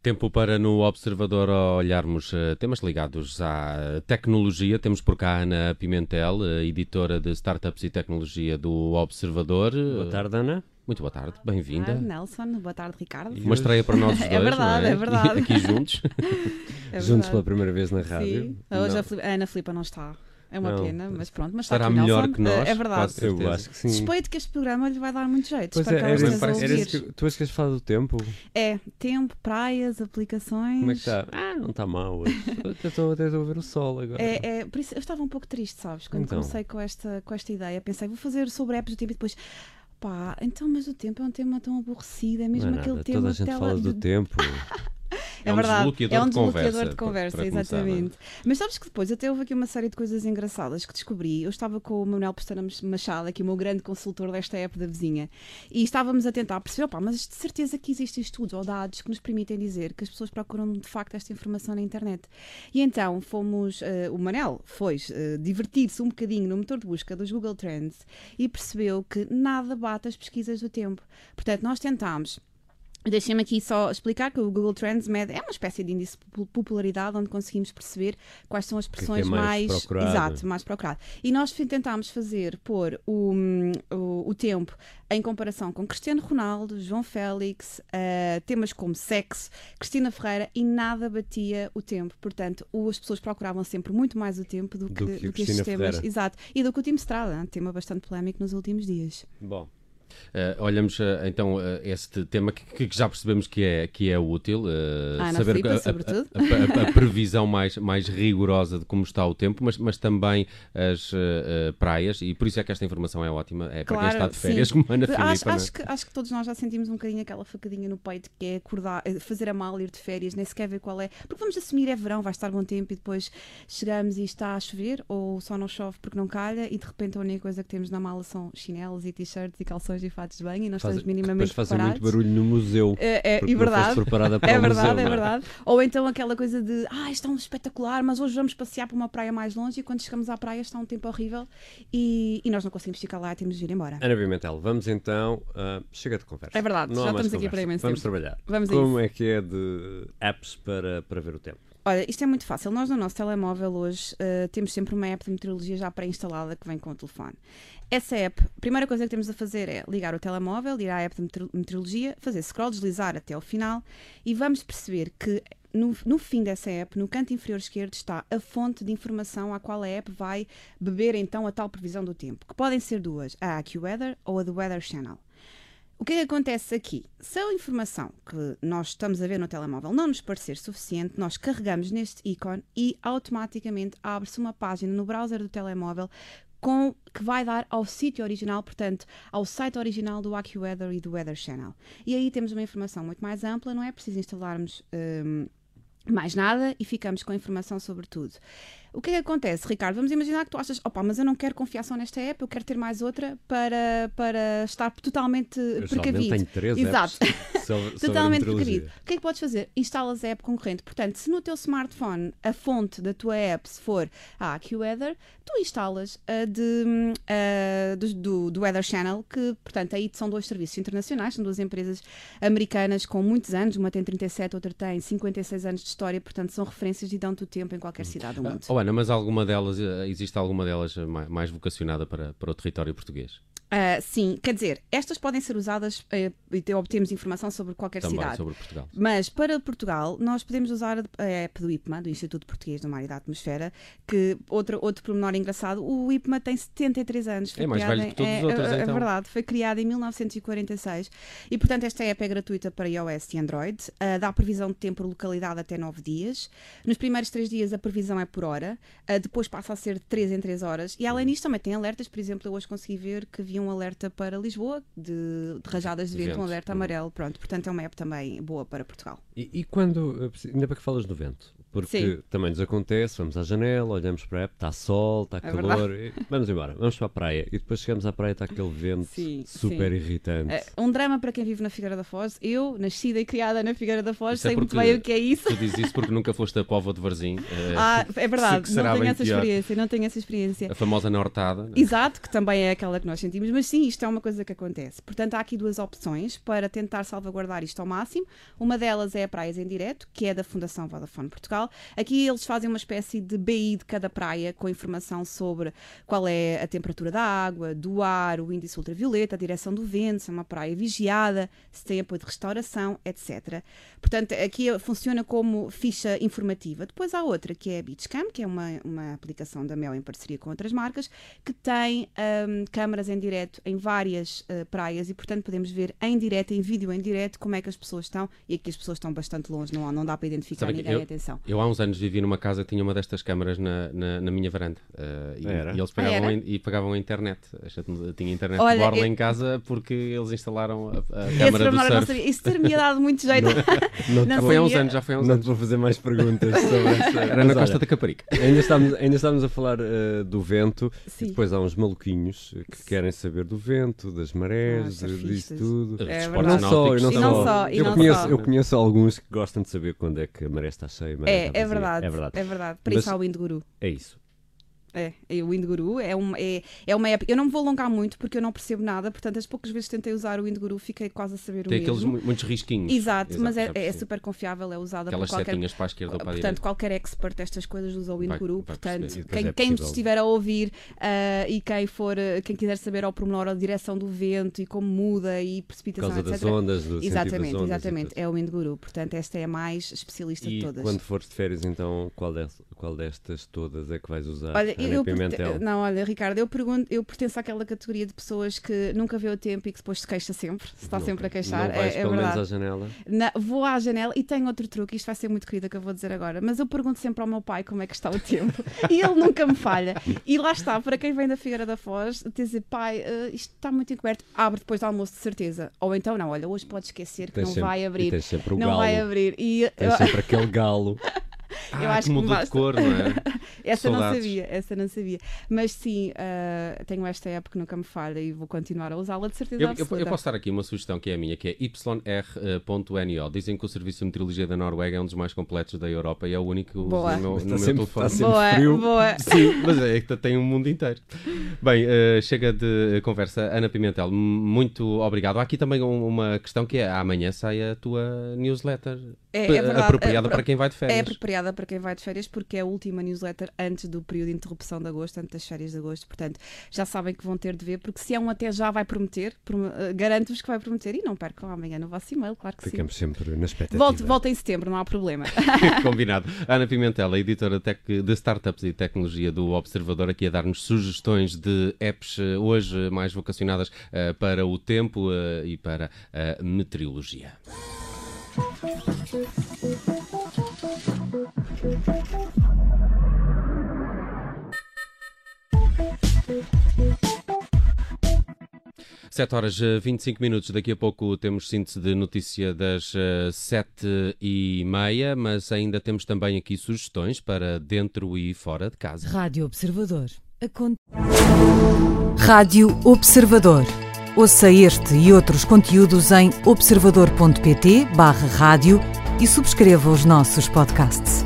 Tempo para no Observador olharmos uh, temas ligados à tecnologia. Temos por cá Ana Pimentel, uh, editora de Startups e Tecnologia do Observador. Boa tarde, Ana. Muito boa tarde, bem-vinda. Boa tarde, Nelson. Boa tarde, Ricardo. Uma estreia para nós dois, É verdade, é? é verdade. Aqui juntos. É Juntos verdade. pela primeira vez na rádio. Sim. Hoje a, a Ana Filipa não está. É uma Não. pena, mas pronto. Mas Estará está aqui melhor Nelson. que nós, É verdade. quase. Eu acho que sim. Suspeito que este programa lhe vai dar muito jeito. Pois Espero é, que era a parece- era que tu és que falar do tempo? É, tempo, praias, aplicações. Como é que está? Ah, não está mal hoje. Até estou até estou a ver o sol agora. É, é, por isso, eu estava um pouco triste, sabes? Quando Então. comecei com esta, com esta ideia, pensei, vou fazer sobre apps do tempo e depois, então, mas o tempo é um tema tão aborrecido, é mesmo não é aquele nada, tema toda a gente tela- fala do tempo. É, É um verdade, desbloqueador é um de desbloqueador conversa, de para- conversa, para começar, exatamente. Mas sabes que depois até houve aqui uma série de coisas engraçadas que descobri. Eu estava com o Manuel Pestana Machado, aqui o meu grande consultor desta app da vizinha, e estávamos a tentar perceber, opá, mas de certeza que existem estudos ou dados que nos permitem dizer que as pessoas procuram de facto esta informação na internet. E então fomos, eh, o Manel foi eh, divertir-se um bocadinho no motor de busca dos Google Trends e percebeu que nada bate as pesquisas do tempo. Portanto, nós tentámos. Deixem-me aqui só explicar que o Google Trends mede é uma espécie de índice de po- popularidade onde conseguimos perceber quais são as que é expressões mais mais, procurado. exato, mais procurado. E nós tentámos fazer pôr o, o, o tempo em comparação com Cristiano Ronaldo, João Félix, eh, temas como sexo, Cristina Ferreira e nada batia o tempo. Portanto, as pessoas procuravam sempre muito mais o tempo do que, Do que do que estes temas. Exato. E do que o time Estrada, um tema bastante polémico nos últimos dias. Bom, Uh, olhamos uh, então uh, este tema que, que já percebemos que é, que é útil, Ah, saber a- a, a- a- previsão mais, mais rigorosa de como está o tempo, mas, mas também as praias, e por isso é que esta informação é ótima, é para quem está de férias, sim. como Ana Filipa. acho, é? acho, que, acho que todos nós já sentimos um bocadinho aquela facadinha no peito que é acordar, fazer a mala, ir de férias, nem sequer ver qual é. Porque vamos assumir é verão, vai estar bom tempo e depois chegamos e está a chover ou só não chove porque não calha e de repente a única coisa que temos na mala são chinelos e t-shirts e calções e fatos de banho e nós faz, estamos depois minimamente fazem preparados. muito barulho no museu. É, é, e verdade. preparada para É verdade, museu, é verdade. Ou então aquela coisa de, ah, está um espetacular, mas hoje vamos passear para uma praia mais longe e quando chegamos à praia está um tempo horrível e, e nós não conseguimos ficar lá e temos de ir embora. Ana Pimentel, vamos então. ah, chega de conversa. É verdade, Não já estamos aqui para imenso Vamos tempo. trabalhar. Vamos Como é que é de apps para, para ver o tempo? Olha, isto é muito fácil. Nós no nosso telemóvel hoje eh, temos sempre uma app de meteorologia já pré-instalada que vem com o telefone. Essa app, a primeira coisa que temos a fazer é ligar o telemóvel, ir à app de meteoro- meteorologia, fazer scroll, deslizar até ao final e vamos perceber que no, no fim dessa app, no canto inferior esquerdo, está a fonte de informação à qual a app vai beber então a tal previsão do tempo, que podem ser duas, a AccuWeather ou a do Weather Channel. O que é que acontece aqui? Se a informação que nós estamos a ver no telemóvel não nos parecer suficiente, nós carregamos neste ícone e automaticamente abre-se uma página no browser do telemóvel com, que vai dar ao sítio original, portanto, ao site original do AccuWeather e do Weather Channel. E aí temos uma informação muito mais ampla, não é preciso instalarmos hum, mais nada e ficamos com a informação sobre tudo. O que é que acontece, Ricardo? Vamos imaginar que tu achas, opa, mas eu não quero confiar só nesta app, eu quero ter mais outra para, para estar totalmente Eu precavido. tenho três Exato. sobre, sobre Totalmente meteorologia. precavido. O que é que podes fazer? Instalas a app concorrente. Portanto, se no teu smartphone a fonte da tua app se for a AccuWeather, tu instalas a de, hum, a do, do, do Weather Channel, que, portanto, aí são dois serviços internacionais, são duas empresas americanas com muitos anos, uma tem 37, outra tem 56 anos de história, portanto, são referências e dão-te o tempo em qualquer cidade do mundo. Oh, Mas alguma delas, eh, existe alguma delas mais, mais vocacionada para, para o território português? Ah, sim, quer dizer, estas podem ser usadas eh, e te- obtemos informação sobre qualquer Também cidade. sobre Portugal. Mas para Portugal, nós podemos usar a app do IPMA, do Instituto Português do Mar e da Atmosfera, que outro, outro pormenor engraçado, o IPMA tem 73 anos. Foi É mais velho que todos em- os outros, é, é então. verdade, foi criado em 1946 e, portanto, esta app é gratuita para iOS e Android, ah, dá previsão de tempo por localidade até 9 dias. Nos primeiros 3 dias a previsão é por hora, ah, depois passa a ser de 3 em 3 horas e, além disso, também tem alertas. Por exemplo, eu hoje consegui ver que havia um alerta para Lisboa de, de rajadas de De vento, um vento. alerta Hum. amarelo. Pronto, portanto, é uma app também boa para Portugal. E, e quando, ainda para que falas do vento, Porque Sim. também nos acontece, vamos à janela, olhamos para a app, está sol, está É calor, e vamos embora, vamos para a praia. E depois chegamos à praia e está aquele vento Sim, super sim. irritante. É, um drama para quem vive na Figueira da Foz. Eu, nascida e criada na Figueira da Foz, Isso é sei muito porque- bem o que é isso. Tu dizes isso porque nunca foste a Póvoa de Varzim, eh, Ah, é verdade, não tenho essa pior. experiência, não tenho essa experiência. a famosa Nortada. né? Exato, que também é aquela que nós sentimos, mas sim, isto é uma coisa que acontece. Portanto, há aqui duas opções para tentar salvaguardar isto ao máximo. Uma delas é a Praias em Direto, que é da Fundação Vodafone Portugal. Aqui eles fazem uma espécie de BI de cada praia com informação sobre qual é a temperatura da água, do ar, o índice ultravioleta, a direção do vento, se é uma praia vigiada, se tem apoio de restauração, etc. Portanto, aqui funciona como ficha informativa. Depois há outra que é a Beachcam, que é uma, uma aplicação da Mel em parceria com outras marcas, que tem hum, câmaras em direto em várias eh, praias e, portanto, podemos ver em direto, em vídeo em direto, como é que as pessoas estão. E aqui as pessoas estão bastante longe, não, não dá para identificar Sabe ninguém. eu- Atenção. Eu há uns anos vivi numa casa que tinha uma destas câmaras na, na, na minha varanda. eh, e, e eles pagavam, em- e pagavam a internet. Tinha internet Olha, de borla eu- em casa porque eles instalaram a, a câmara do eu não surf. sabia. Isso ter-me dado muito jeito. Não, Não Já foi há uns anos, já foi há uns não anos. te vou fazer mais perguntas sobre essa. Era na Costa da Caparica. Ainda estamos, ainda estamos a falar eh, do vento e Sim. depois há uns maluquinhos que querem saber do vento, das marés, Ah, disso tudo. É. Não só, eu não E não só, e eu, não conheço, eu alguns que gostam de saber quando é que a maré está cheia. maré É, está é vazia. verdade. É verdade. É verdade. Mas- isso há o Indguru. É isso. É, é o Indguru é uma, é, é uma app. Eu não me vou alongar muito porque eu não percebo nada, portanto, as poucas vezes que tentei usar o Indguru fiquei quase a saber Tem o aqueles mesmo. mu- muitos risquinhos. Exato, mas já é, é super confiável, é usada Aquelas por qualquer. setinhas para a esquerda ou para a Portanto, direita. qualquer expert destas coisas usa o Vai- Indguru. vai portanto, quem, é quem estiver a ouvir ah, e quem for, ah, quem quiser saber ao pormenor a direção do vento e como muda e Por precipitação, causa das etc. ondas, do Exatamente, das ondas. exatamente. É o Indguru. Portanto, esta é a mais especialista E de todas. quando fores de férias, então, qual, des- qual destas todas é que vais usar? Olha, Ana eu, Pimentel? não, olha, Ricardo, eu pergunto, eu pertenço àquela categoria de pessoas que nunca vê o tempo e que depois se queixa sempre, se está Não- sempre a queixar. Não vais é, é pelo menos verdade. à janela? Na- vou à janela e tenho outro truque, isto vai ser muito querida que eu vou dizer agora, mas eu pergunto sempre ao meu pai como é que está o tempo e ele nunca me falha. E lá está, para quem vem da Figueira da Foz, dizer, pai, eh, isto está muito encoberto, abre depois do almoço de certeza. Ou então não, olha, hoje pode esquecer que Tens não sempre- vai abrir. tens sempre o Não galo. vai abrir. E eu- sempre aquele galo. eu Ah, acho que que mudou de basta. cor, não é? Essa não Saudades. sabia, essa não sabia. Mas sim, ah, tenho esta app que nunca me falha e vou continuar a usá-la de certeza Eu, eu- absoluta. eu posso dar aqui uma sugestão que é a minha, que é yr.no. Dizem que o Serviço de Meteorologia da Noruega é um dos mais completos da Europa e é o único que uso Boa. no meu, no Está meu sempre- telefone. está sempre boa, frio. boa. Sim, mas é que tem um mundo inteiro. Bem, eh, chega de conversa. Ana Pimentel, muito obrigado. Há aqui também um- uma questão que é amanhã sai a tua newsletter É, é verdade. apropriada É, para quem vai de É férias. apropriada para quem vai de férias porque é a última newsletter antes do período de interrupção de agosto, antes das férias de agosto. Portanto, já sabem que vão ter de ver, porque se é um até já vai prometer, prom- eh, garanto-vos que vai prometer e não percam amanhã no vosso e-mail, claro que Ficamos sempre na sim. expectativa. Volte em setembro, não há problema. Combinado. Ana Pimentel, a editora de startups e tecnologia do Observador, aqui a dar-nos sugestões de apps eh, hoje mais vocacionadas eh, para o tempo eh, e para a meteorologia. Sete horas eh, 25 minutos, daqui a pouco temos síntese de notícia das eh, sete e meia, mas ainda temos também aqui sugestões para dentro e fora de casa. Rádio Observador. A con- Rádio Observador. Ouça este e outros conteúdos em observador.pt/barra rádio e subscreva os nossos podcasts.